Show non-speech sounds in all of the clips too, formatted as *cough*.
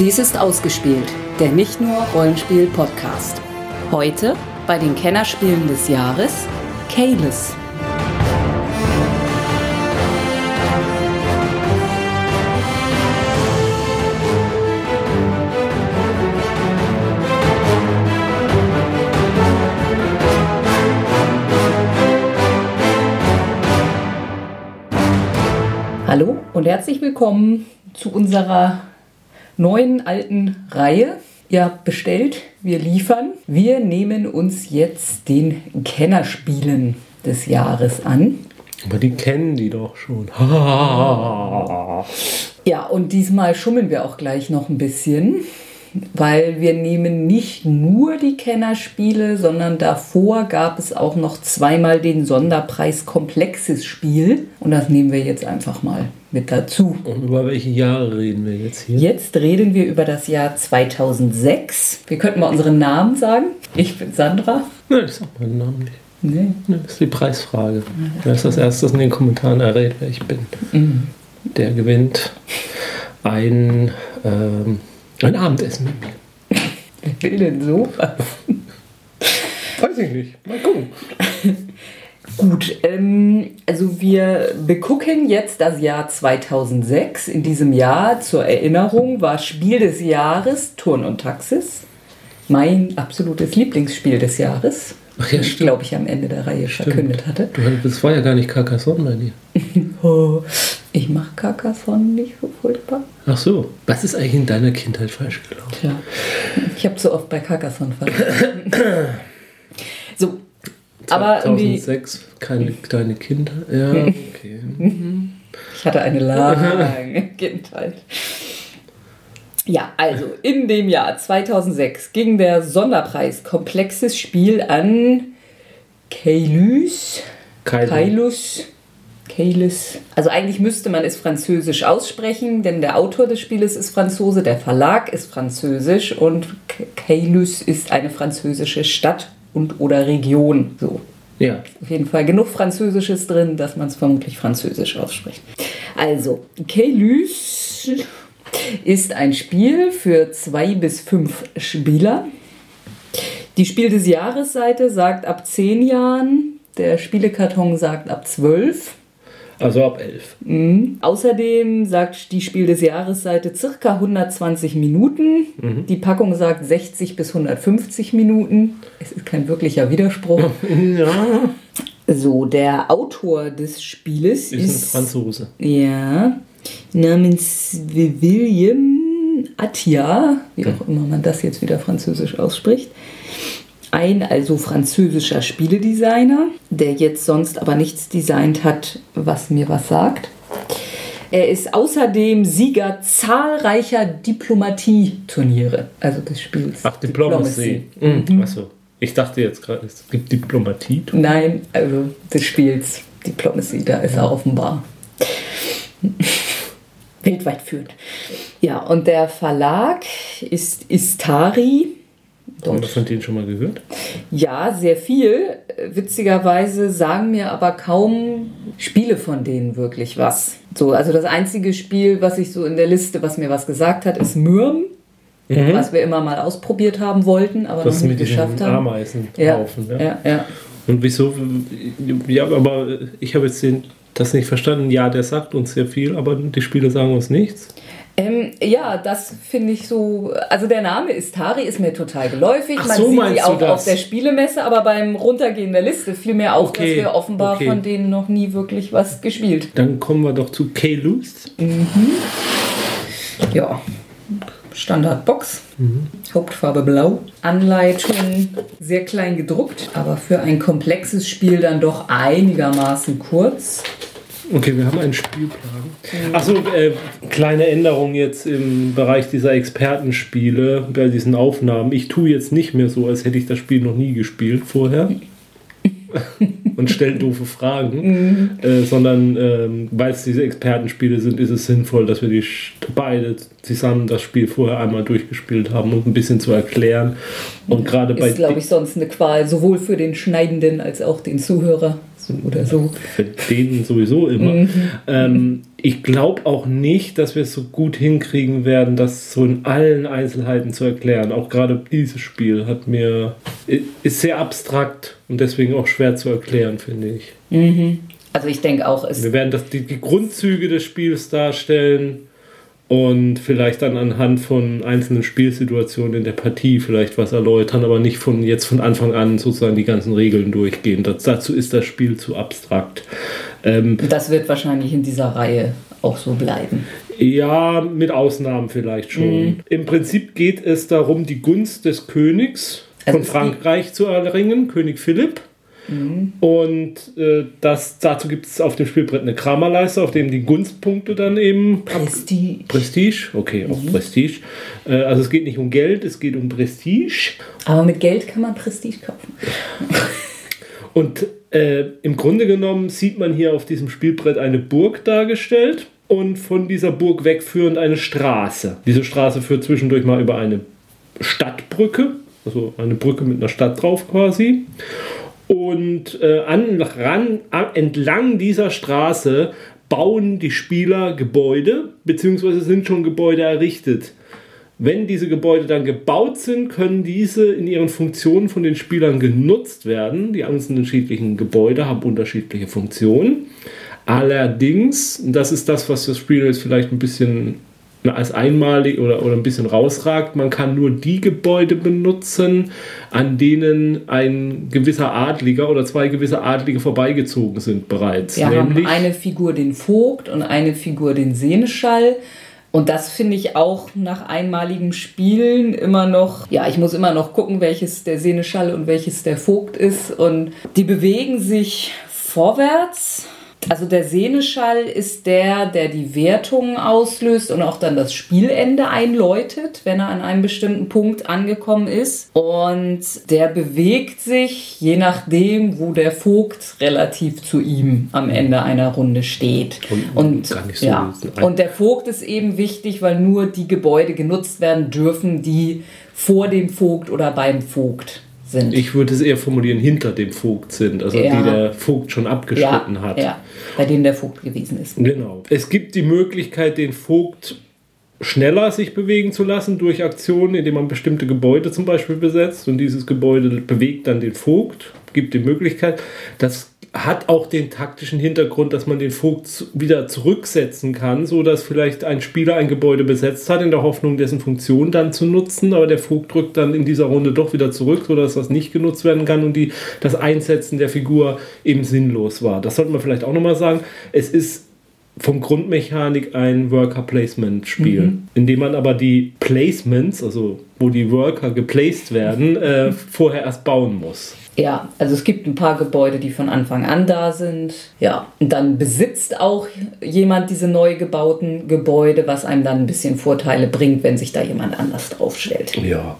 Dies ist ausgespielt, der nicht nur Rollenspiel-Podcast. Heute bei den Kennerspielen des Jahres Kalis. Hallo und herzlich willkommen zu unserer neuen alten Reihe. Ihr habt bestellt, wir liefern. Wir nehmen uns jetzt den Kennerspielen des Jahres an. Aber die kennen die doch schon. *laughs* Ja, und diesmal schummeln wir auch gleich noch ein bisschen, weil wir nehmen nicht nur die Kennerspiele, sondern davor gab es auch noch zweimal den Sonderpreis Komplexes Spiel. Und das nehmen wir jetzt einfach mal mit dazu. Und über welche Jahre reden wir jetzt hier? Jetzt reden wir über das Jahr 2006. Wir könnten mal unseren Namen sagen. Ich bin Sandra. Nein, ich sag meinen Namen nicht. Nee. Das ist die Preisfrage. Wer ist das erstes in den Kommentaren errät, wer ich bin? Mhm. Der gewinnt ein, ähm, ein Abendessen mit mir. Wer will denn sowas? Weiß ich nicht. Mal gucken. Gut, ähm, also wir begucken jetzt das Jahr 2006. In diesem Jahr, zur Erinnerung, war Spiel des Jahres Turn und Taxis. Mein absolutes Lieblingsspiel des Jahres. Ach ja, ich stimmt. glaube ich am Ende der Reihe verkündet hatte. Du, das war ja gar nicht Carcassonne bei dir. *laughs* Oh, ich mache Carcassonne nicht so furchtbar. Ach so. Was ist eigentlich in deiner Kindheit falsch gelaufen? Tja, ich habe zu oft bei Carcassonne verloren. so, aber irgendwie, 2006, keine kleine Kinder. Ja, *laughs* okay. ich hatte eine lange *laughs* Kindheit. Ja, also in dem Jahr 2006 ging der Sonderpreis Komplexes Spiel an Kailus. Kylo. Kailus. Kailus. Also eigentlich müsste man es französisch aussprechen, denn der Autor des Spieles ist Franzose, der Verlag ist französisch und K- Kailus ist eine französische Stadt und oder Region. So, Ja. auf jeden Fall genug Französisches drin, dass man es vermutlich französisch ausspricht. Also, Kailus ist ein Spiel für zwei bis fünf Spieler. Die Spiel des Jahres Seite sagt ab zehn Jahren, der Spielekarton sagt ab zwölf. Also ab 11. Außerdem sagt die Spiel des Jahres Seite circa 120 Minuten. Die Packung sagt 60 bis 150 Minuten. Es ist kein wirklicher Widerspruch. *laughs* Ja. So, der Autor des Spieles Ist ist, ein Franzose. ja namens William Attia, wie auch immer man das jetzt wieder französisch ausspricht. Ein also französischer Spieledesigner, der jetzt sonst aber nichts designt hat, was mir was sagt. Er ist außerdem Sieger zahlreicher Diplomatie-Turniere, also des Spiels. Ach, Diplomacy. Mhm. Achso. Ich dachte jetzt gerade, es gibt Diplomatie. Nein, also des Spiels Diplomacy, da ist er offenbar weltweit führend. Ja, und der Verlag ist Istari. Haben wir von denen schon mal gehört? Ja, sehr viel. Witzigerweise sagen mir aber kaum Spiele von denen wirklich was. So, also das einzige Spiel, was ich so in der Liste, was mir was gesagt hat, ist Mürm, was wir immer mal ausprobiert haben wollten, aber Das noch nicht geschafft haben. Ameisen Ja, kaufen. Ja. ja, ja. Und wieso? Ja, aber ich habe jetzt den, das nicht verstanden. Ja, der sagt uns sehr viel, aber die Spiele sagen uns nichts. Ähm, ja, das finde ich so. Also der Name Istari ist mir total geläufig. Ach Man so, sieht die du auch das? auf der Spielemesse, aber beim Runtergehen der Liste fiel mir auf, Okay, dass wir offenbar okay. von denen noch nie wirklich was gespielt. Dann kommen wir doch zu K-Loose. Ja. Standardbox. Mhm. Hauptfarbe blau. Anleitung sehr klein gedruckt, aber für ein komplexes Spiel dann doch einigermaßen kurz. Okay, wir haben einen Spielplan. Achso, äh, kleine Änderung jetzt im Bereich dieser Expertenspiele bei diesen Aufnahmen. Ich tue jetzt nicht mehr so, als hätte ich das Spiel noch nie gespielt vorher. *laughs* und stelle doofe Fragen, äh, sondern ähm, weil es diese Expertenspiele sind, ist es sinnvoll, dass wir die beide zusammen das Spiel vorher einmal durchgespielt haben, um ein bisschen zu erklären. Und gerade bei Ist, glaube ich, sonst eine Qual, sowohl für den Schneidenden als auch den Zuhörer. So oder so. für den sowieso immer. Ähm, ich glaube auch nicht, dass wir es so gut hinkriegen werden, das so in allen Einzelheiten zu erklären. Auch gerade dieses Spiel hat mir ist sehr abstrakt und deswegen auch schwer zu erklären, finde ich. Mhm. Also ich denke auch, es wir werden das, die, die Grundzüge des Spiels darstellen und vielleicht dann anhand von einzelnen Spielsituationen in der Partie vielleicht was erläutern, aber nicht von jetzt von Anfang an sozusagen die ganzen Regeln durchgehen. Das, dazu ist das Spiel zu abstrakt. Ähm, das wird wahrscheinlich in dieser Reihe auch so bleiben. Ja, mit Ausnahmen vielleicht schon. Mhm. Im Prinzip geht es darum, die Gunst des Königs also von Frankreich zu erringen, König Philipp. Mhm. Und äh, das, dazu gibt es auf dem Spielbrett eine Kramerleiste, auf dem die Gunstpunkte dann eben. Prestige. Prestige, okay, auch mhm. Prestige. Äh, also es geht nicht um Geld, es geht um Prestige. Aber mit Geld kann man Prestige kaufen. Und äh, im Grunde genommen sieht man hier auf diesem Spielbrett eine Burg dargestellt und von dieser Burg wegführend eine Straße. Diese Straße führt zwischendurch mal über eine Stadtbrücke, also eine Brücke mit einer Stadt drauf quasi. Und äh, an, ran, entlang dieser Straße bauen die Spieler Gebäude, beziehungsweise sind schon Gebäude errichtet. Wenn diese Gebäude dann gebaut sind, können diese in ihren Funktionen von den Spielern genutzt werden. Die unterschiedlichen Gebäude haben unterschiedliche Funktionen. Allerdings, das ist das, was das Spiel jetzt vielleicht ein bisschen als einmalig oder, oder ein bisschen rausragt. Man kann nur die Gebäude benutzen, an denen ein gewisser Adliger oder zwei gewisse Adlige vorbeigezogen sind bereits. Wir haben eine Figur den Vogt und eine Figur den Seneschall. Und das finde ich auch nach einmaligem Spielen immer noch, ja, ich muss immer noch gucken, welches der Seneschall und welches der Vogt ist. Und die bewegen sich vorwärts also der Seneschall ist der, der die Wertungen auslöst und auch dann das Spielende einläutet, wenn er an einem bestimmten Punkt angekommen ist. Und der bewegt sich, je nachdem, wo der Vogt relativ zu ihm am Ende einer Runde steht. Und, und so ja, und der Vogt ist eben wichtig, weil nur die Gebäude genutzt werden dürfen, die vor dem Vogt oder beim Vogt sind. Ich würde es eher formulieren, hinter dem Vogt sind, also ja. die der Vogt schon abgeschnitten ja, hat. Ja, bei denen der Vogt gewesen ist. Genau. Es gibt die Möglichkeit, den Vogt schneller sich bewegen zu lassen durch Aktionen, indem man bestimmte Gebäude zum Beispiel besetzt und dieses Gebäude bewegt dann den Vogt, gibt die Möglichkeit. Das hat auch den taktischen Hintergrund, dass man den Vogt wieder zurücksetzen kann, so dass vielleicht ein Spieler ein Gebäude besetzt hat, in der Hoffnung, dessen Funktion dann zu nutzen, aber der Vogt drückt dann in dieser Runde doch wieder zurück, so dass das nicht genutzt werden kann und die, das Einsetzen der Figur eben sinnlos war. Das sollte man vielleicht auch nochmal sagen. Es ist vom Grundmechanik ein Worker-Placement-Spiel, mhm. in dem man aber die Placements, also wo die Worker geplaced werden, *laughs* äh, vorher erst bauen muss. Ja, also es gibt ein paar Gebäude, die von Anfang an da sind. Ja, und dann besitzt auch jemand diese neu gebauten Gebäude, was einem dann ein bisschen Vorteile bringt, wenn sich da jemand anders draufstellt. Ja,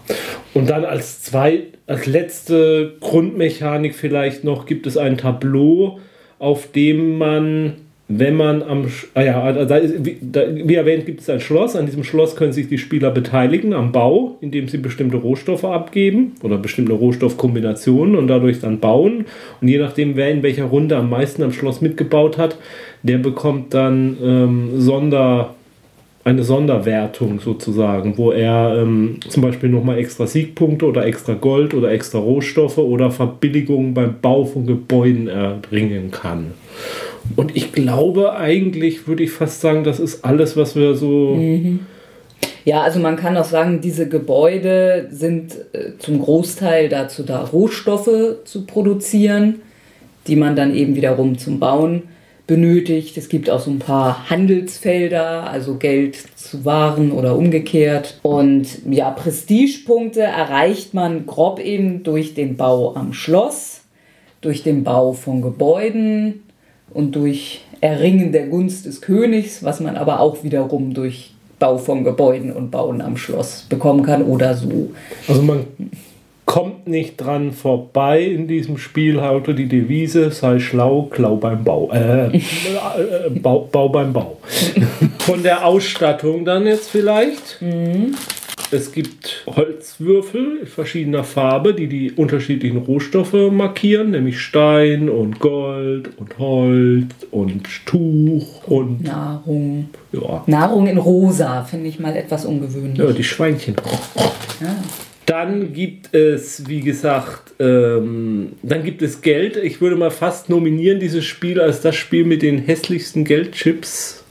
und dann als zwei, als letzte Grundmechanik vielleicht noch gibt es ein Tableau, auf dem man wenn man am, ah ja, da ist, wie, da, wie, erwähnt, gibt es ein Schloss. An diesem Schloss können sich die Spieler beteiligen am Bau, indem sie bestimmte Rohstoffe abgeben oder bestimmte Rohstoffkombinationen und dadurch dann bauen. Und je nachdem, wer in welcher Runde am meisten am Schloss mitgebaut hat, der bekommt dann ähm, Sonder, eine Sonderwertung sozusagen, wo er ähm, zum Beispiel nochmal extra Siegpunkte oder extra Gold oder extra Rohstoffe oder Verbilligungen beim Bau von Gebäuden erbringen kann. Und ich glaube, eigentlich würde ich fast sagen, das ist alles, was wir so. Mhm. Ja, also man kann auch sagen, diese Gebäude sind äh, zum Großteil dazu da, Rohstoffe zu produzieren, die man dann eben wiederum zum Bauen benötigt. Es gibt auch so ein paar Handelsfelder, also Geld zu Waren oder umgekehrt. Und ja, Prestigepunkte erreicht man grob eben durch den Bau am Schloss, durch den Bau von Gebäuden, und durch Erringen der Gunst des Königs, was man aber auch wiederum durch Bau von Gebäuden und Bauen am Schloss bekommen kann oder so. Also man kommt nicht dran vorbei in diesem Spiel, haute die Devise, sei schlau, klau beim Bau. Äh, äh, Bau, Bau beim Bau. *laughs* Von der Ausstattung dann jetzt vielleicht. Mhm. Es gibt Holzwürfel verschiedener Farbe, die die unterschiedlichen Rohstoffe markieren, nämlich Stein und Gold und Holz und Tuch und Nahrung. ja, Nahrung in rosa finde ich mal etwas ungewöhnlich. ja die Schweinchen. Ja. Dann gibt es, wie gesagt, ähm, dann gibt es Geld. Ich würde mal fast nominieren dieses Spiel als das Spiel mit den hässlichsten Geldchips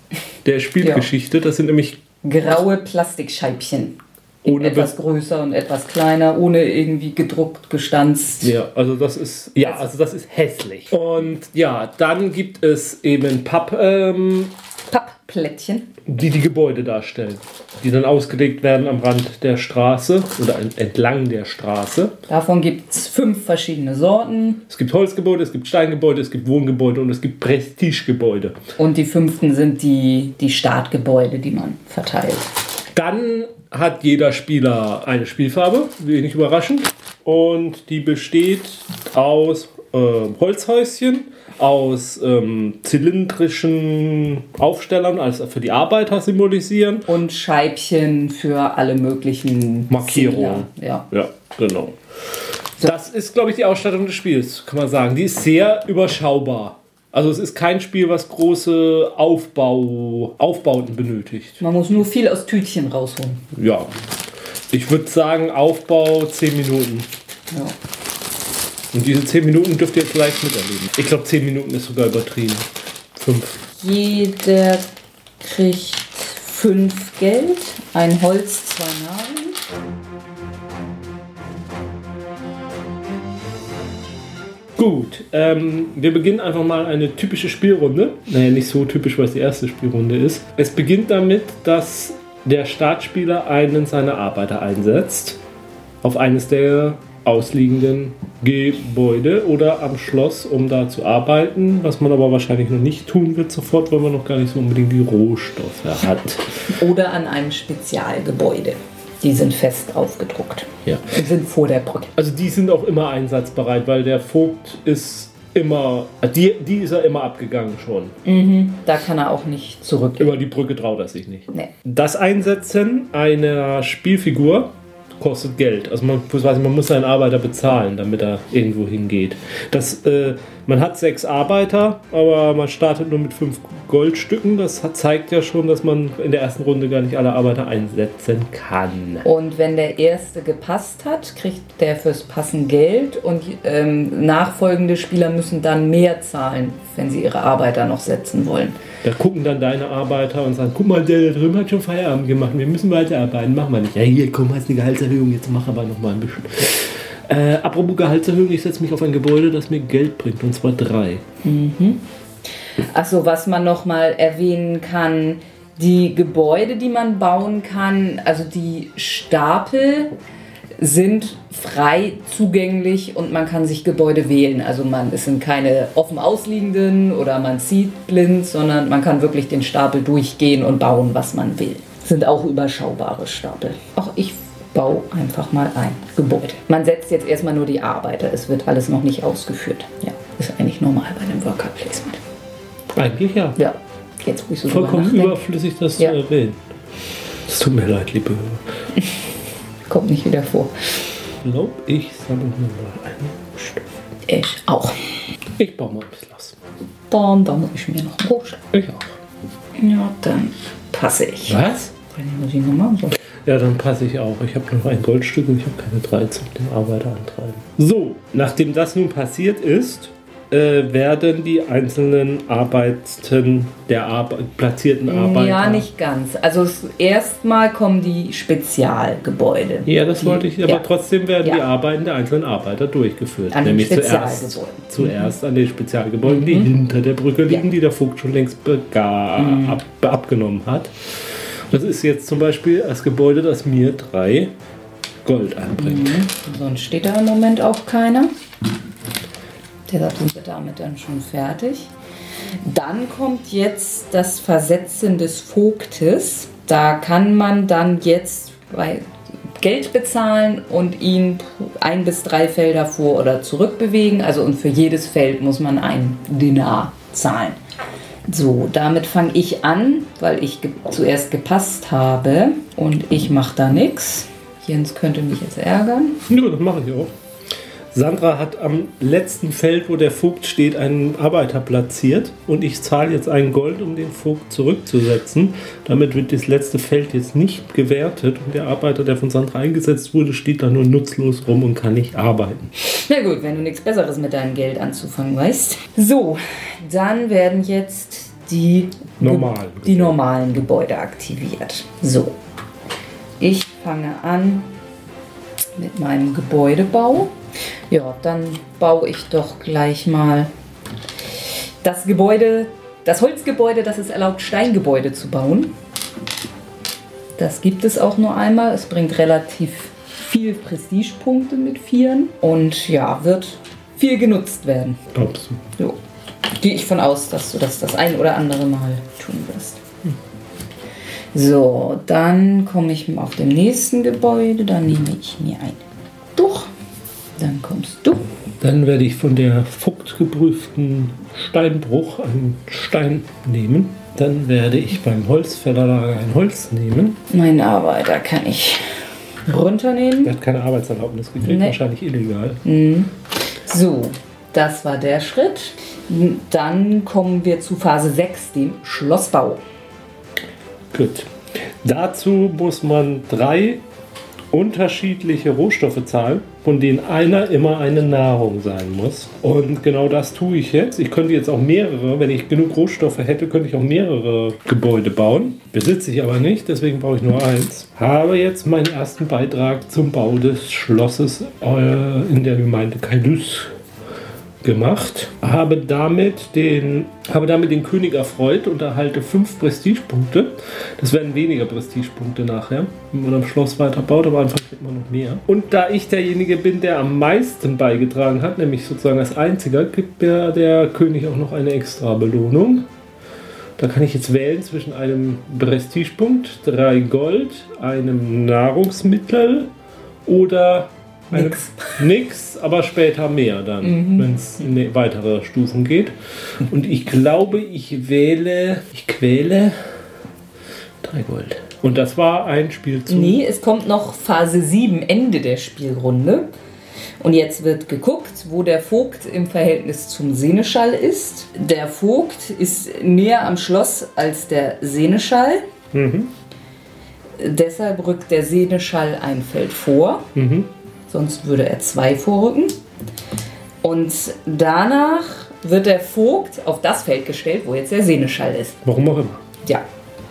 der *laughs* Spielgeschichte. Das sind nämlich Graue Plastikscheibchen. Ohne etwas größer und etwas kleiner, ohne irgendwie gedruckt, gestanzt. Ja, also das ist ja, also das ist hässlich. Und ja, dann gibt es eben Papp, ähm, Pappplättchen. die die Gebäude darstellen, die dann ausgelegt werden am Rand der Straße oder en- entlang der Straße. Davon gibt es fünf verschiedene Sorten. Es gibt Holzgebäude, es gibt Steingebäude, es gibt Wohngebäude und es gibt Prestigegebäude. Und die fünften sind die, die Startgebäude, die man verteilt. Dann hat jeder Spieler eine Spielfarbe, wenig überraschend. Und die besteht aus äh, Holzhäuschen, aus ähm, zylindrischen Aufstellern, also für die Arbeiter symbolisieren. Und Scheibchen für alle möglichen Markierungen. Ja. Ja, genau. Das ist, glaube ich, die Ausstattung des Spiels, kann man sagen. Die ist sehr überschaubar. Also es ist kein Spiel, was große Aufbau, Aufbauten benötigt. Man muss nur viel aus Tütchen rausholen. Ja. Ich würde sagen, Aufbau 10 Minuten. Ja. Und diese 10 Minuten dürft ihr jetzt leicht miterleben. Ich glaube, 10 Minuten ist sogar übertrieben. 5. Jeder kriegt fünf Geld, ein Holz, zwei Nadeln. Gut, ähm, wir beginnen einfach mal eine typische Spielrunde. Naja, nicht so typisch, weil es die erste Spielrunde ist. Es beginnt damit, dass der Startspieler einen seiner Arbeiter einsetzt auf eines der ausliegenden Gebäude oder am Schloss, um da zu arbeiten, was man aber wahrscheinlich noch nicht tun wird sofort, weil man noch gar nicht so unbedingt die Rohstoffe hat. Oder an einem Spezialgebäude. Die sind fest aufgedruckt. Ja. Die sind vor der Brücke. Also die sind auch immer einsatzbereit, weil der Vogt ist immer, die, die ist er immer abgegangen schon. Da kann er auch nicht zurück. Über die Brücke traut er sich nicht. Nee. Das Einsetzen einer Spielfigur kostet Geld. Also man, man muss seinen Arbeiter bezahlen, damit er irgendwo hingeht. Das, äh, man hat sechs Arbeiter, aber man startet nur mit fünf Goldstücken. Das hat, zeigt ja schon, dass man in der ersten Runde gar nicht alle Arbeiter einsetzen kann. Und wenn der erste gepasst hat, kriegt der fürs Passen Geld und ähm, nachfolgende Spieler müssen dann mehr zahlen, wenn sie ihre Arbeiter noch setzen wollen. Da gucken dann deine Arbeiter und sagen, guck mal, der da drüben hat schon Feierabend gemacht, wir müssen weiterarbeiten, machen wir nicht. Ja, hier, komm, hast eine Gehaltserhöhung, jetzt mach aber noch mal ein bisschen. Äh, apropos Gehaltserhöhung, ich setze mich auf ein Gebäude, das mir Geld bringt, und zwar drei. Achso, was man noch mal erwähnen kann, die Gebäude, die man bauen kann, also die Stapel sind frei zugänglich und man kann sich Gebäude wählen. Also man, es sind keine offen ausliegenden oder man zieht blind, sondern man kann wirklich den Stapel durchgehen und bauen, was man will. Sind auch überschaubare Stapel. Auch ich baue einfach mal ein Gebäude. Man setzt jetzt erstmal nur die Arbeiter. Es wird alles noch nicht ausgeführt. Ja, ist eigentlich normal bei einem Worker Placement. Eigentlich ja. Ja, jetzt wo ich so Vollkommen überflüssig, das Ja. zu erwähnen. Es tut mir leid, liebe Hörer. *laughs* kommt nicht wieder vor. Ich glaube, ich sammle mir mal einen Rohstoff. Ich auch. Ich baue mal ein Schloss. Dann, dann muss ich mir noch einen Rohstoff. Ich auch. Ja, dann passe ich. Was? Ich muss ich noch machen. So. Ja, dann passe ich auch. Ich habe noch ein Goldstück und ich habe keine drei zum den Arbeiter antreiben. So, nachdem das nun passiert ist, äh, werden die einzelnen Arbeiten der Arbe platzierten Arbeiter. Ja, nicht ganz. Also erstmal kommen die Spezialgebäude. Ja, das Die- wollte ich, aber ja. trotzdem werden die Ja. Arbeiten der einzelnen Arbeiter durchgeführt. An den Nämlich zuerst, zuerst an den Spezialgebäuden, die hinter der Brücke liegen, Ja. Mhm. die der Vogt schon längst bega- ab, abgenommen hat. Das ist jetzt zum Beispiel das Gebäude, das mir drei Gold einbringt. Mhm. Sonst steht da im Moment auch keiner. Deshalb sind wir damit dann schon fertig. Dann kommt jetzt das Versetzen des Vogtes. Da kann man dann jetzt Geld bezahlen und ihn ein bis drei Felder vor oder zurück bewegen. Also und für jedes Feld muss man ein Dinar zahlen. So, damit fange ich an, weil ich ge zuerst gepasst habe und ich mache da nichts. Jens könnte mich jetzt ärgern. Ja, das mache ich auch. Sandra hat am letzten Feld, wo der Vogt steht, einen Arbeiter platziert und ich zahle jetzt ein Gold, um den Vogt zurückzusetzen. Damit wird das letzte Feld jetzt nicht gewertet und der Arbeiter, der von Sandra eingesetzt wurde, steht da nur nutzlos rum und kann nicht arbeiten. Na gut, wenn du nichts Besseres mit deinem Geld anzufangen weißt. So, dann werden jetzt die Normalen. die normalen Gebäude aktiviert. So, ich fange an mit meinem Gebäudebau. Ja, dann baue ich doch gleich mal das Gebäude, das Holzgebäude, das es erlaubt, Steingebäude zu bauen. Das gibt es auch nur einmal. Es bringt relativ viel Prestigepunkte mit Vieren und ja, wird viel genutzt werden. Glaubst du? Jo. Gehe ich von aus, dass du das das ein oder andere Mal tun wirst. So, dann komme ich auf dem nächsten Gebäude. Dann nehme ich mir ein. Dann kommst du. Dann werde ich von der Vogt geprüften Steinbruch einen Stein nehmen. Dann werde ich beim Holzfällerlager ein Holz nehmen. Meinen Arbeiter kann ich runternehmen. Er hat keine Arbeitserlaubnis gekriegt, Nee. wahrscheinlich illegal. So, das war der Schritt. Dann kommen wir zu Phase 6, dem Schlossbau. Gut. Dazu muss man drei unterschiedliche Rohstoffe zahlen, von denen einer immer eine Nahrung sein muss. Und genau das tue ich jetzt. Ich könnte jetzt auch mehrere, wenn ich genug Rohstoffe hätte, könnte ich auch mehrere Gebäude bauen. Besitze ich aber nicht, deswegen baue ich nur eins. Habe jetzt meinen ersten Beitrag zum Bau des Schlosses äh, in der Gemeinde Kailus gemacht, habe damit den, habe damit den König erfreut und erhalte fünf Prestigepunkte. Das werden weniger Prestigepunkte nachher, wenn man am Schloss weiterbaut, aber einfach man noch mehr. Und da ich derjenige bin, der am meisten beigetragen hat, nämlich sozusagen als einziger, gibt mir der König auch noch eine extra Belohnung. Da kann ich jetzt wählen zwischen einem Prestigepunkt, drei Gold, einem Nahrungsmittel oder Nix. Nix, aber später mehr dann, wenn es in weitere Stufen geht. Und ich glaube, ich wähle, ich quäle drei Gold. Und das war ein Spielzug. Nee, es kommt noch Phase 7, Ende der Spielrunde. Und jetzt wird geguckt, wo der Vogt im Verhältnis zum Seneschall ist. Der Vogt ist näher am Schloss als der Seneschall. Deshalb rückt der Seneschall ein Feld vor. Sonst würde er zwei vorrücken. Und danach wird der Vogt auf das Feld gestellt, wo jetzt der Seneschall ist. Warum auch immer. Ja,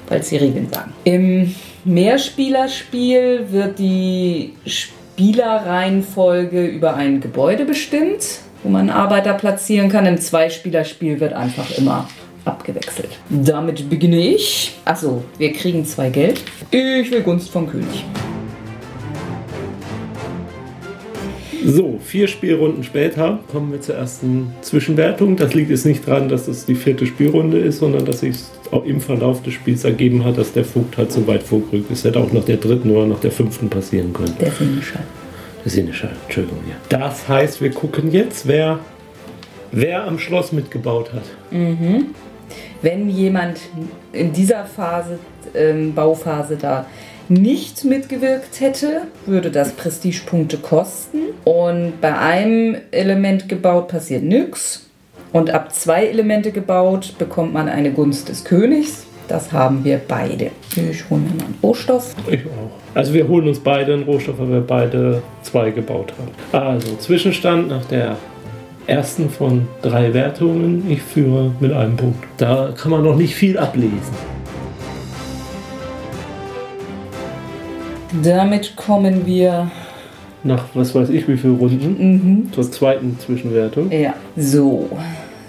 weil es die Regeln sagen. Im Mehrspielerspiel wird die Spielerreihenfolge über ein Gebäude bestimmt, wo man einen Arbeiter platzieren kann. Im Zweispielerspiel wird einfach immer abgewechselt. Damit beginne ich. Achso, wir kriegen zwei Geld. Ich will Gunst vom König. So, vier Spielrunden später kommen wir zur ersten Zwischenwertung. Das liegt jetzt nicht daran, dass es die vierte Spielrunde ist, sondern dass sich auch im Verlauf des Spiels ergeben hat, dass der Vogt halt so weit vorgerückt ist. Hätte auch nach der dritten oder nach der fünften passieren können. Der Seneschall. Der Seneschall, Entschuldigung, ja. Das heißt, wir gucken jetzt, wer, wer am Schloss mitgebaut hat. Wenn jemand in dieser Phase, ähm, Bauphase da nicht mitgewirkt hätte, würde das Prestigepunkte kosten. Und bei einem Element gebaut passiert nichts. Und ab zwei Elemente gebaut bekommt man eine Gunst des Königs. Das haben wir beide. Ich hole mir mal einen Rohstoff. Ich auch. Also wir holen uns beide einen Rohstoff, weil wir beide zwei gebaut haben. Also Zwischenstand nach der ersten von drei Wertungen. Ich führe mit einem Punkt. Da kann man noch nicht viel ablesen. Damit kommen wir. Nach was weiß ich wie viele Runden zur zweiten Zwischenwertung. Ja. So.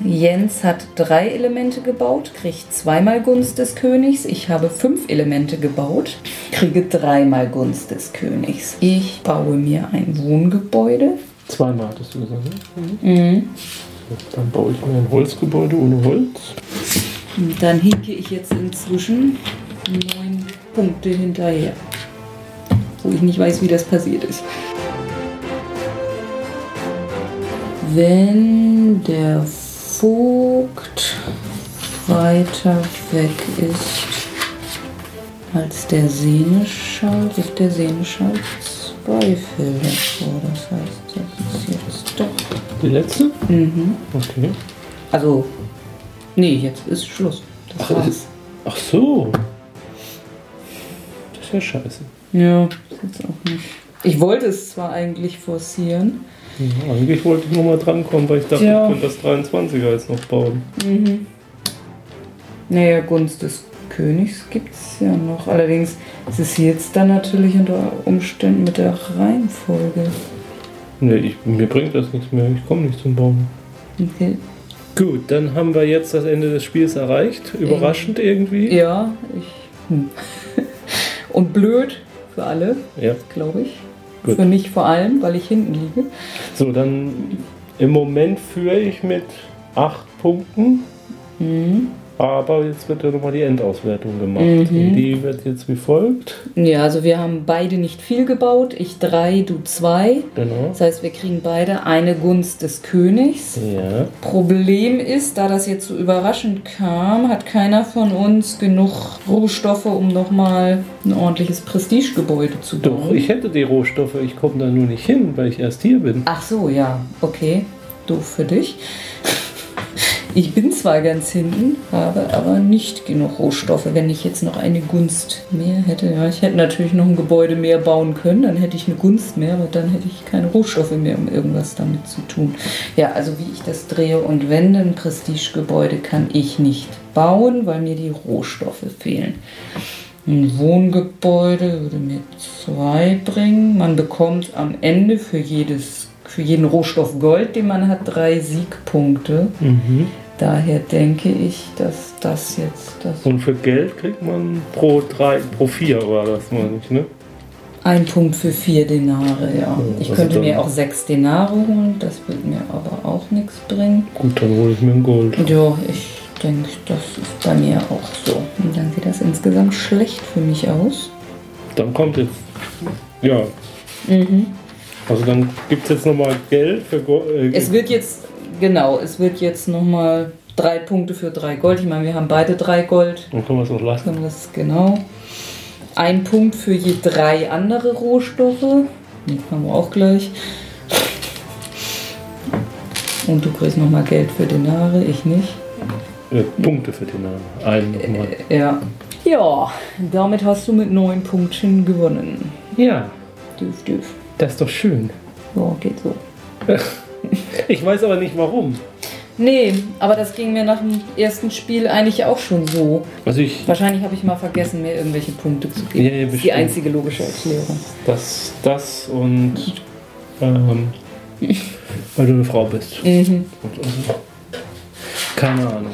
Jens hat drei Elemente gebaut, kriegt zweimal Gunst des Königs. Ich habe fünf Elemente gebaut, kriege dreimal Gunst des Königs. Ich baue mir ein Wohngebäude. Zweimal hattest du gesagt, ne? Dann baue ich mir ein Holzgebäude ohne Holz. Und dann hinke ich jetzt inzwischen neun Punkte hinterher. Wo ich nicht weiß, wie das passiert ist. Wenn der Vogt weiter weg ist als der Seneschall, wird der Seneschall drei Felder vor. Das heißt, das ist jetzt doch. Die letzte? Mhm. Okay. Also, nee, jetzt ist Schluss. Das Ach, war's. ist- Ach so. Das ist ja scheiße. Ja, jetzt auch nicht. Ich wollte es zwar eigentlich forcieren. Ja, eigentlich wollte ich nochmal drankommen, weil ich dachte, Ja. ich könnte das 23er jetzt noch bauen. Mhm. Naja, Gunst des Königs gibt es ja noch. Allerdings ist es jetzt dann natürlich unter Umständen mit der Reihenfolge. Nee, ich, mir bringt das nichts mehr. Ich komme nicht zum Bauen. Okay. Gut, dann haben wir jetzt das Ende des Spiels erreicht. Überraschend irgendwie. Ja, ich. Hm. Und blöd für alle, Ja. glaube ich. Gut. Für mich vor allem, weil ich hinten liege. So, dann im Moment führe ich mit 8 Punkten. Mhm. Aber jetzt wird ja nochmal die Endauswertung gemacht. Mhm. Die wird jetzt wie folgt. Ja, also wir haben beide nicht viel gebaut. Ich drei, du zwei. Genau. Das heißt, wir kriegen beide eine Gunst des Königs. Ja. Problem ist, da das jetzt so überraschend kam, hat keiner von uns genug Rohstoffe, um nochmal ein ordentliches Prestigegebäude zu bauen. Doch, ich hätte die Rohstoffe. Ich komme da nur nicht hin, weil ich erst hier bin. Ach so, ja, okay. Doof für dich. Ich bin zwar ganz hinten, habe aber nicht genug Rohstoffe. Wenn ich jetzt noch eine Gunst mehr hätte, ja, ich hätte natürlich noch ein Gebäude mehr bauen können, dann hätte ich eine Gunst mehr, aber dann hätte ich keine Rohstoffe mehr, um irgendwas damit zu tun. Ja, also wie ich das drehe und wende, ein Prestigegebäude kann ich nicht bauen, weil mir die Rohstoffe fehlen. Ein Wohngebäude würde mir zwei bringen. Man bekommt am Ende für jedes für jeden Rohstoff Gold, den man hat, drei Siegpunkte. Mhm. Daher denke ich, dass das jetzt das Und für Geld kriegt man pro drei, pro vier war das meine ich, ne? ein Punkt für vier Denare, ja. Ich also könnte mir auch sechs Denare holen, das wird mir aber auch nichts bringen. Gut, dann hole ich mir ein Gold. Ja, ich denke, das ist bei mir auch so. Und dann sieht das insgesamt schlecht für mich aus. Dann kommt jetzt. Ja. Also dann gibt es jetzt nochmal Geld für Gold. Äh, Es wird jetzt, genau, es wird jetzt nochmal drei Punkte für drei Gold. Ich meine, wir haben beide drei Gold. dann können wir es auch lassen. Können das genau. Ein Punkt für je drei andere Rohstoffe. Die haben wir auch gleich. Und du kriegst nochmal Geld für Denare, ich nicht. Äh, Punkte für den Namen. Einen nochmal. Ja. Ja, damit hast du mit neun Punkten gewonnen. Ja, Dürf, dürf. Das ist doch schön. Ja, geht so. *laughs* Ich weiß aber nicht warum. Nee, aber das ging mir nach dem ersten Spiel eigentlich auch schon so. Also ich. Wahrscheinlich habe ich mal vergessen, mir irgendwelche Punkte zu geben. Ja, ja, das ist die einzige logische Erklärung. Das, das und. Ähm, *laughs* weil du eine Frau bist. Mhm. Und, und, keine Ahnung.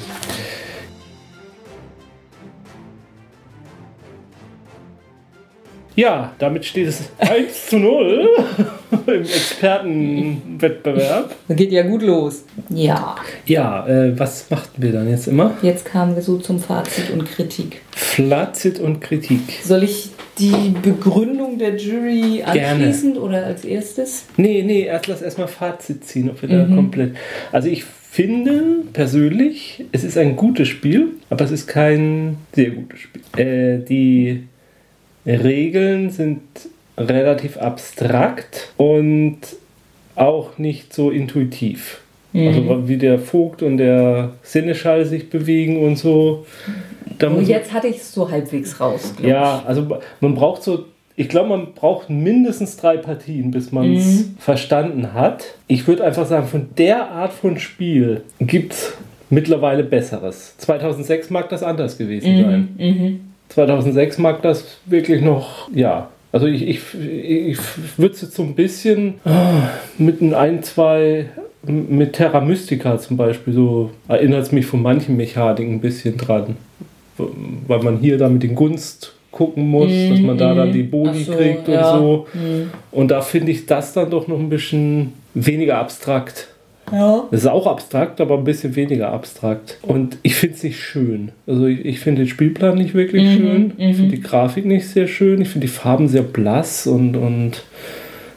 Ja, damit steht es *laughs* 1 zu 0 *laughs* im Expertenwettbewerb. Das geht ja gut los. Ja. Ja, äh, was machten wir dann jetzt immer? Jetzt kamen wir so zum Fazit und Kritik. Fazit und Kritik. Soll ich die Begründung der Jury anschließend oder als erstes? Nee, nee, erst lass erstmal Fazit ziehen, ob wir da komplett. Also ich finde persönlich, es ist ein gutes Spiel, aber es ist kein sehr gutes Spiel. Äh, die Regeln sind relativ abstrakt und auch nicht so intuitiv. Also wie der Vogt und der Sinneschall sich bewegen und so. Da Und muss- jetzt hatte ich es so halbwegs raus. ja, also man braucht so, ich glaube, man braucht mindestens drei Partien, bis man es verstanden hat. Ich würde einfach sagen, von der Art von Spiel gibt es mittlerweile Besseres. 2006 mag das anders gewesen sein. 2006 mag das wirklich noch, ja. Also ich, ich, ich würde es jetzt so ein bisschen ah, mit ein, ein, zwei, mit Terra Mystica zum Beispiel, so erinnert es mich von manchen Mechaniken ein bisschen dran. Weil man hier dann mit den Gunst gucken muss, dass man da dann die Boni Ach so, kriegt und ja. so. Und da finde ich das dann doch noch ein bisschen weniger abstrakt. Ja. Es ist auch abstrakt, aber ein bisschen weniger abstrakt. Und ich finde es nicht schön. Also ich, ich finde den Spielplan nicht wirklich schön. Ich finde die Grafik nicht sehr schön. Ich finde die Farben sehr blass und, und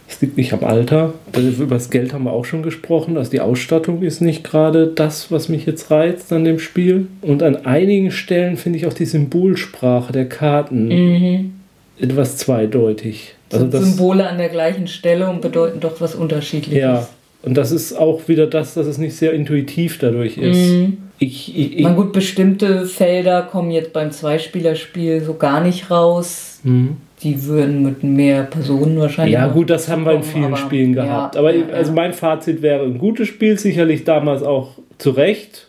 es liegt nicht am Alter. Über das Geld haben wir auch schon gesprochen. Also die Ausstattung ist nicht gerade das, was mich jetzt reizt an dem Spiel. Und an einigen Stellen finde ich auch die Symbolsprache der Karten etwas zweideutig. Also das, Symbole an der gleichen Stelle und bedeuten doch was Unterschiedliches. ja, und das ist auch wieder das, dass es nicht sehr intuitiv dadurch ist. Mhm. Ich, ich, ich, Man gut, bestimmte Felder kommen jetzt beim Zweispielerspiel so gar nicht raus. Mhm. Die würden mit mehr Personen wahrscheinlich. Ja, gut, das haben wir in vielen aber- Spielen gehabt. Ja, aber ja, also mein Fazit wäre ein gutes Spiel, sicherlich damals auch zu Recht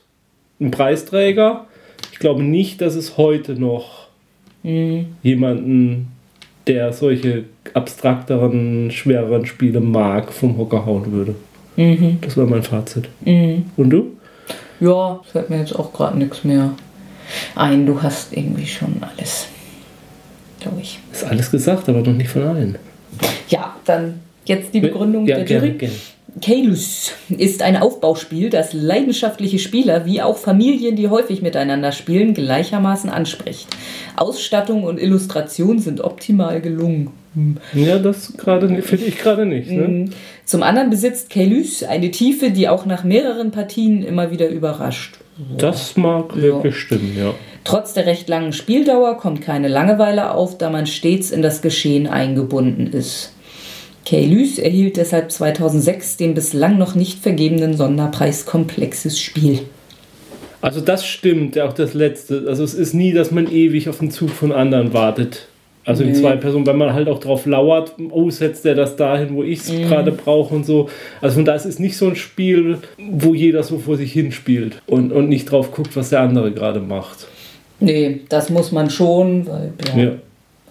ein Preisträger. Ich glaube nicht, dass es heute noch Mhm. jemanden, der solche abstrakteren, schwereren Spiele mag, vom Hocker hauen würde. Mhm. Das war mein Fazit. Mhm. Und du? Ja, fällt mir jetzt auch gerade nichts mehr ein. Du hast irgendwie schon alles, glaube ich. Ist alles gesagt, aber noch nicht von allen. Ja, dann jetzt die Begründung ja, der gerne, Jury. gerne. Keylus ist ein Aufbauspiel, das leidenschaftliche Spieler wie auch Familien, die häufig miteinander spielen, gleichermaßen anspricht. Ausstattung und Illustration sind optimal gelungen. Ja, das finde ich gerade nicht. Ne? Zum anderen besitzt Keylus eine Tiefe, die auch nach mehreren Partien immer wieder überrascht. Das mag wirklich stimmen, ja. Trotz der recht langen Spieldauer kommt keine Langeweile auf, da man stets in das Geschehen eingebunden ist. Keylus erhielt deshalb 2006 den bislang noch nicht vergebenen Sonderpreis Komplexes Spiel. Also das stimmt, auch das letzte. Also es ist nie, dass man ewig auf den Zug von anderen wartet. Also in Nee. zwei Personen, weil man halt auch drauf lauert, oh, setzt der das dahin, wo ich es gerade brauche und so. Also von da ist es nicht so ein Spiel, wo jeder so vor sich hin spielt und, und nicht drauf guckt, was der andere gerade macht. Nee, das muss man schon, weil ja. Ja.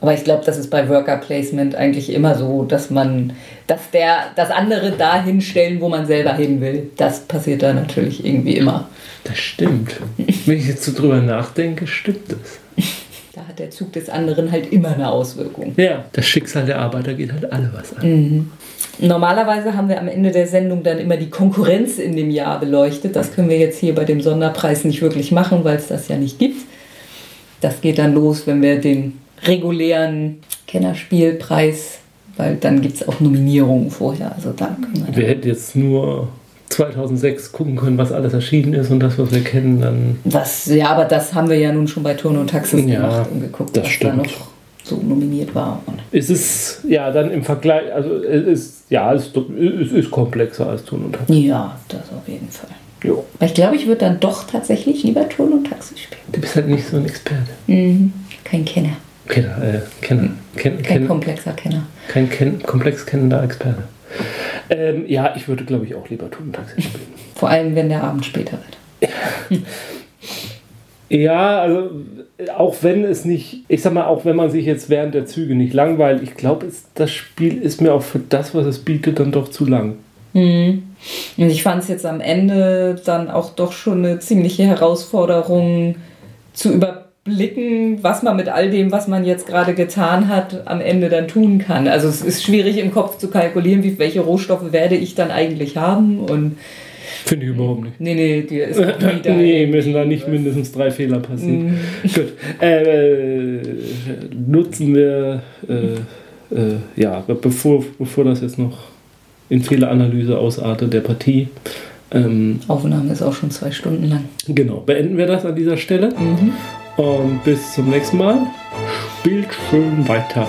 Aber ich glaube, das ist bei Worker Placement eigentlich immer so, dass man, dass der, das andere da hinstellen, wo man selber hin will. Das passiert da natürlich irgendwie immer. Das stimmt. Wenn ich jetzt so drüber nachdenke, stimmt das. *laughs* Da hat der Zug des anderen halt immer eine Auswirkung. Ja. Das Schicksal der Arbeiter geht halt alle was an. Normalerweise haben wir am Ende der Sendung dann immer die Konkurrenz in dem Jahr beleuchtet. Das können wir jetzt hier bei dem Sonderpreis nicht wirklich machen, weil es das ja nicht gibt. Das geht dann los, wenn wir den regulären Kennerspielpreis, weil dann gibt es auch Nominierungen vorher. Also da können wir Wir hätten jetzt nur 2006 gucken können, was alles erschienen ist und das, was wir kennen, dann Was, ja, aber das haben wir ja nun schon bei Turn und Taxis Ja, gemacht und geguckt, das was stimmt. da noch so nominiert war. Und ist es ja dann im Vergleich, also es ist ja es ist, es ist komplexer als Tun und Taxi. ja, das auf jeden Fall. Jo. Aber ich glaube, ich würde dann doch tatsächlich lieber Turn und Taxi spielen. Du bist halt nicht so ein Experte. Mhm. Kein Kenner, Kenner, äh, Kenner, Ken, kein Ken, komplexer Kenner. kein Ken, komplex kennender Experte. Ähm, ja, ich würde glaube ich auch lieber Tun und Taxi spielen. Vor allem, wenn der Abend später wird. *laughs* Ja, also auch wenn es nicht, ich sag mal, auch wenn man sich jetzt während der Züge nicht langweilt, ich glaube, das Spiel ist mir auch für das, was es bietet, dann doch zu lang. Und ich fand es jetzt am Ende dann auch doch schon eine ziemliche Herausforderung zu überblicken, was man mit all dem, was man jetzt gerade getan hat, am Ende dann tun kann. Also es ist schwierig im Kopf zu kalkulieren, wie, welche Rohstoffe werde ich dann eigentlich haben und Finde ich überhaupt nicht. nee, nee, dir ist nie *laughs* da nee, müssen da nicht mindestens drei Fehler passieren. Mhm. Gut. Äh, nutzen wir, äh, äh, ja, be- bevor, bevor das jetzt noch in Fehleranalyse ausartet der Partie, ähm, Aufnahme ist auch schon zwei Stunden lang. genau, beenden wir das an dieser Stelle. Mhm. Und bis zum nächsten Mal. Spielt schön weiter.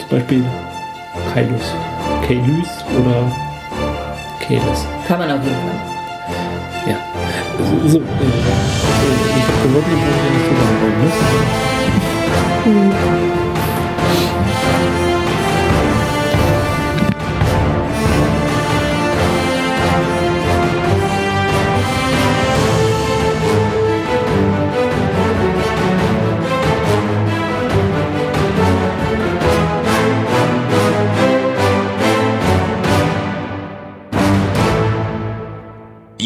Zum Beispiel Kailus. Kailus oder Kailus. Kann man auf jeden Fall. Ja. So, so ich habe gewonnen, ich wollte nicht gewonnen, ne?